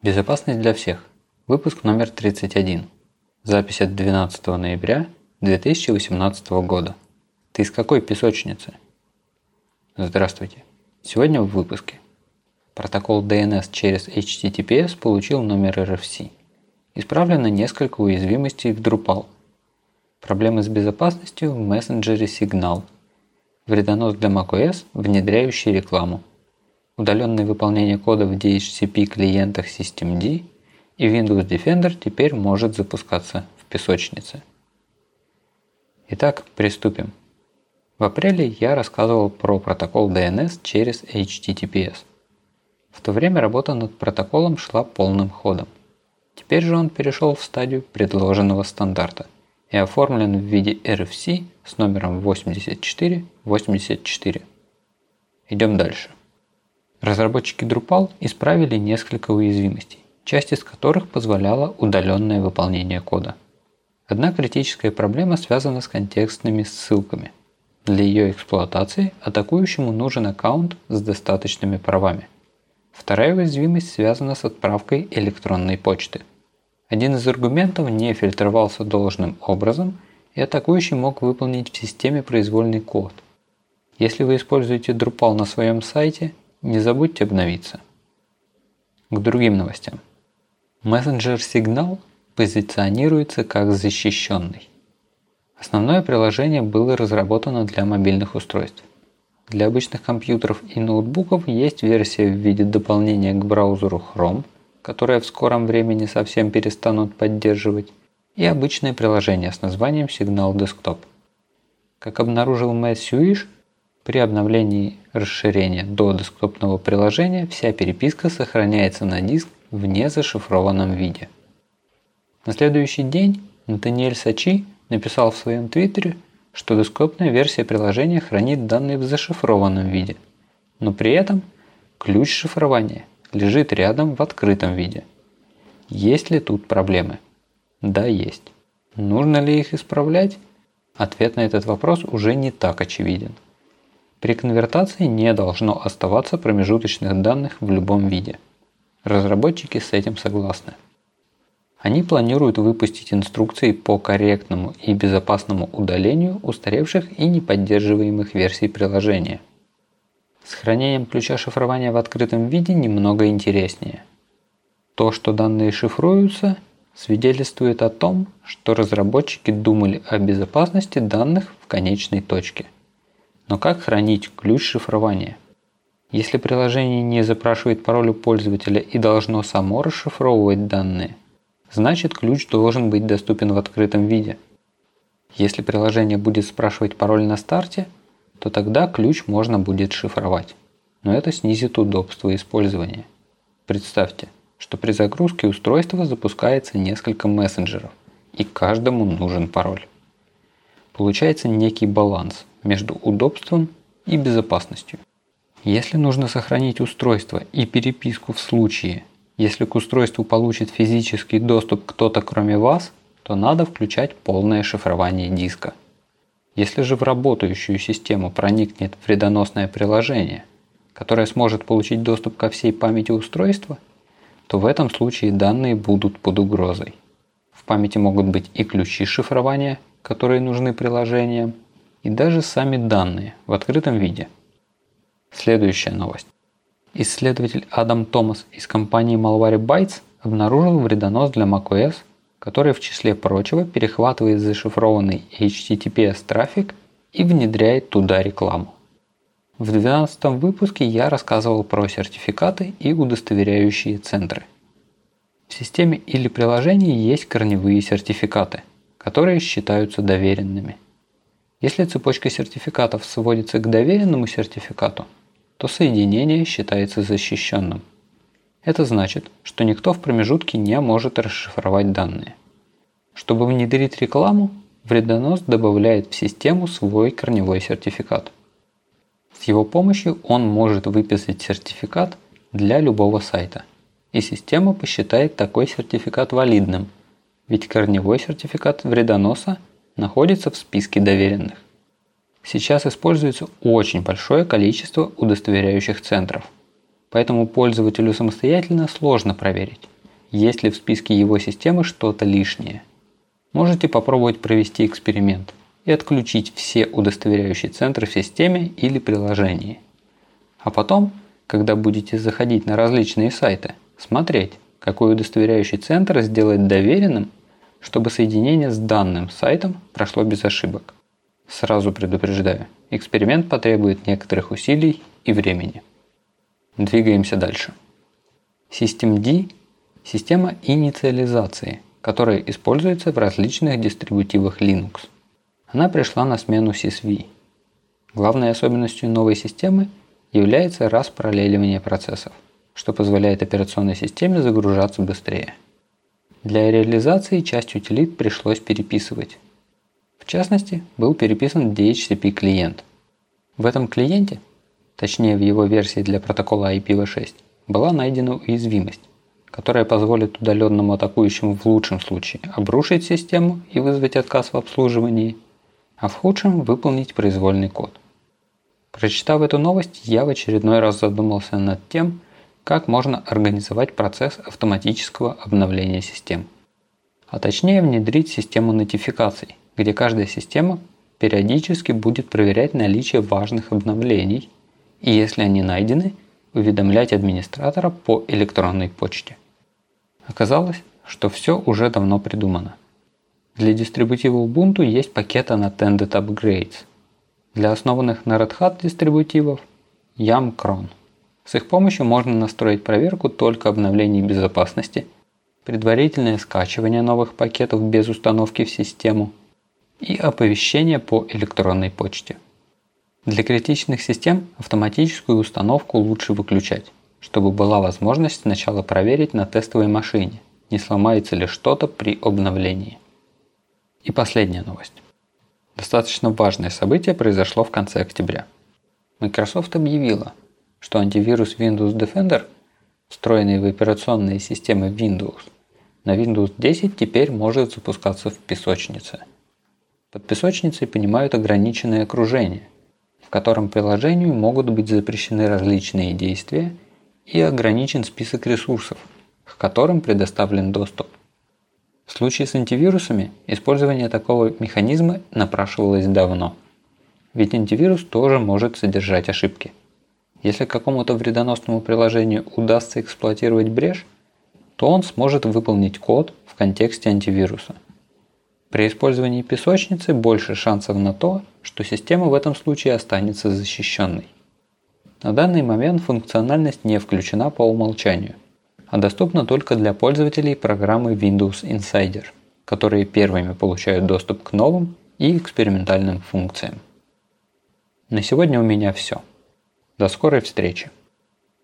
Безопасность для всех. Выпуск номер 31. Запись от 12 ноября 2018 года. Ты из какой песочницы? Здравствуйте. Сегодня в выпуске. Протокол DNS через HTTPS получил номер RFC. Исправлено несколько уязвимостей в Drupal. Проблемы с безопасностью в мессенджере Signal. Вредонос для macOS, внедряющий рекламу удаленное выполнение кода в DHCP клиентах Systemd и Windows Defender теперь может запускаться в песочнице. Итак, приступим. В апреле я рассказывал про протокол DNS через HTTPS. В то время работа над протоколом шла полным ходом. Теперь же он перешел в стадию предложенного стандарта и оформлен в виде RFC с номером 8484. Идем дальше. Разработчики Drupal исправили несколько уязвимостей, часть из которых позволяла удаленное выполнение кода. Одна критическая проблема связана с контекстными ссылками. Для ее эксплуатации атакующему нужен аккаунт с достаточными правами. Вторая уязвимость связана с отправкой электронной почты. Один из аргументов не фильтровался должным образом, и атакующий мог выполнить в системе произвольный код. Если вы используете Drupal на своем сайте, не забудьте обновиться. К другим новостям. Messenger Signal позиционируется как защищенный. Основное приложение было разработано для мобильных устройств. Для обычных компьютеров и ноутбуков есть версия в виде дополнения к браузеру Chrome, которое в скором времени совсем перестанут поддерживать, и обычное приложение с названием Signal Desktop. Как обнаружил Мэтт Сьюиш, при обновлении расширения до десктопного приложения вся переписка сохраняется на диск в незашифрованном виде. На следующий день Натаниэль Сачи написал в своем твиттере, что десктопная версия приложения хранит данные в зашифрованном виде, но при этом ключ шифрования лежит рядом в открытом виде. Есть ли тут проблемы? Да, есть. Нужно ли их исправлять? Ответ на этот вопрос уже не так очевиден. При конвертации не должно оставаться промежуточных данных в любом виде. Разработчики с этим согласны. Они планируют выпустить инструкции по корректному и безопасному удалению устаревших и неподдерживаемых версий приложения. С хранением ключа шифрования в открытом виде немного интереснее. То, что данные шифруются, свидетельствует о том, что разработчики думали о безопасности данных в конечной точке – но как хранить ключ шифрования? Если приложение не запрашивает пароль у пользователя и должно само расшифровывать данные, значит ключ должен быть доступен в открытом виде. Если приложение будет спрашивать пароль на старте, то тогда ключ можно будет шифровать. Но это снизит удобство использования. Представьте, что при загрузке устройства запускается несколько мессенджеров, и каждому нужен пароль. Получается некий баланс между удобством и безопасностью. Если нужно сохранить устройство и переписку в случае, если к устройству получит физический доступ кто-то кроме вас, то надо включать полное шифрование диска. Если же в работающую систему проникнет вредоносное приложение, которое сможет получить доступ ко всей памяти устройства, то в этом случае данные будут под угрозой. В памяти могут быть и ключи шифрования, которые нужны приложениям, и даже сами данные в открытом виде. Следующая новость. Исследователь Адам Томас из компании Malwarebytes обнаружил вредонос для macOS, который в числе прочего перехватывает зашифрованный HTTPS трафик и внедряет туда рекламу. В 12 выпуске я рассказывал про сертификаты и удостоверяющие центры. В системе или приложении есть корневые сертификаты, которые считаются доверенными – если цепочка сертификатов сводится к доверенному сертификату, то соединение считается защищенным. Это значит, что никто в промежутке не может расшифровать данные. Чтобы внедрить рекламу, вредонос добавляет в систему свой корневой сертификат. С его помощью он может выписать сертификат для любого сайта, и система посчитает такой сертификат валидным, ведь корневой сертификат вредоноса находится в списке доверенных. Сейчас используется очень большое количество удостоверяющих центров, поэтому пользователю самостоятельно сложно проверить, есть ли в списке его системы что-то лишнее. Можете попробовать провести эксперимент и отключить все удостоверяющие центры в системе или приложении. А потом, когда будете заходить на различные сайты, смотреть, какой удостоверяющий центр сделать доверенным, чтобы соединение с данным сайтом прошло без ошибок. Сразу предупреждаю, эксперимент потребует некоторых усилий и времени. Двигаемся дальше. Systemd – система инициализации, которая используется в различных дистрибутивах Linux. Она пришла на смену sysv. Главной особенностью новой системы является распараллеливание процессов, что позволяет операционной системе загружаться быстрее. Для реализации часть утилит пришлось переписывать. В частности, был переписан DHCP клиент. В этом клиенте, точнее в его версии для протокола IPv6, была найдена уязвимость, которая позволит удаленному атакующему в лучшем случае обрушить систему и вызвать отказ в обслуживании, а в худшем выполнить произвольный код. Прочитав эту новость, я в очередной раз задумался над тем, как можно организовать процесс автоматического обновления систем. А точнее внедрить систему нотификаций, где каждая система периодически будет проверять наличие важных обновлений, и если они найдены – уведомлять администратора по электронной почте. Оказалось, что все уже давно придумано. Для дистрибутива Ubuntu есть пакет Unattended Upgrades. Для основанных на Red Hat дистрибутивов – YAMCron. С их помощью можно настроить проверку только обновлений безопасности, предварительное скачивание новых пакетов без установки в систему и оповещение по электронной почте. Для критичных систем автоматическую установку лучше выключать, чтобы была возможность сначала проверить на тестовой машине, не сломается ли что-то при обновлении. И последняя новость. Достаточно важное событие произошло в конце октября. Microsoft объявила, что антивирус Windows Defender, встроенный в операционные системы Windows, на Windows 10 теперь может запускаться в песочнице. Под песочницей понимают ограниченное окружение – в котором приложению могут быть запрещены различные действия и ограничен список ресурсов, к которым предоставлен доступ. В случае с антивирусами использование такого механизма напрашивалось давно. Ведь антивирус тоже может содержать ошибки. Если какому-то вредоносному приложению удастся эксплуатировать брешь, то он сможет выполнить код в контексте антивируса – при использовании песочницы больше шансов на то, что система в этом случае останется защищенной. На данный момент функциональность не включена по умолчанию, а доступна только для пользователей программы Windows Insider, которые первыми получают доступ к новым и экспериментальным функциям. На сегодня у меня все. До скорой встречи!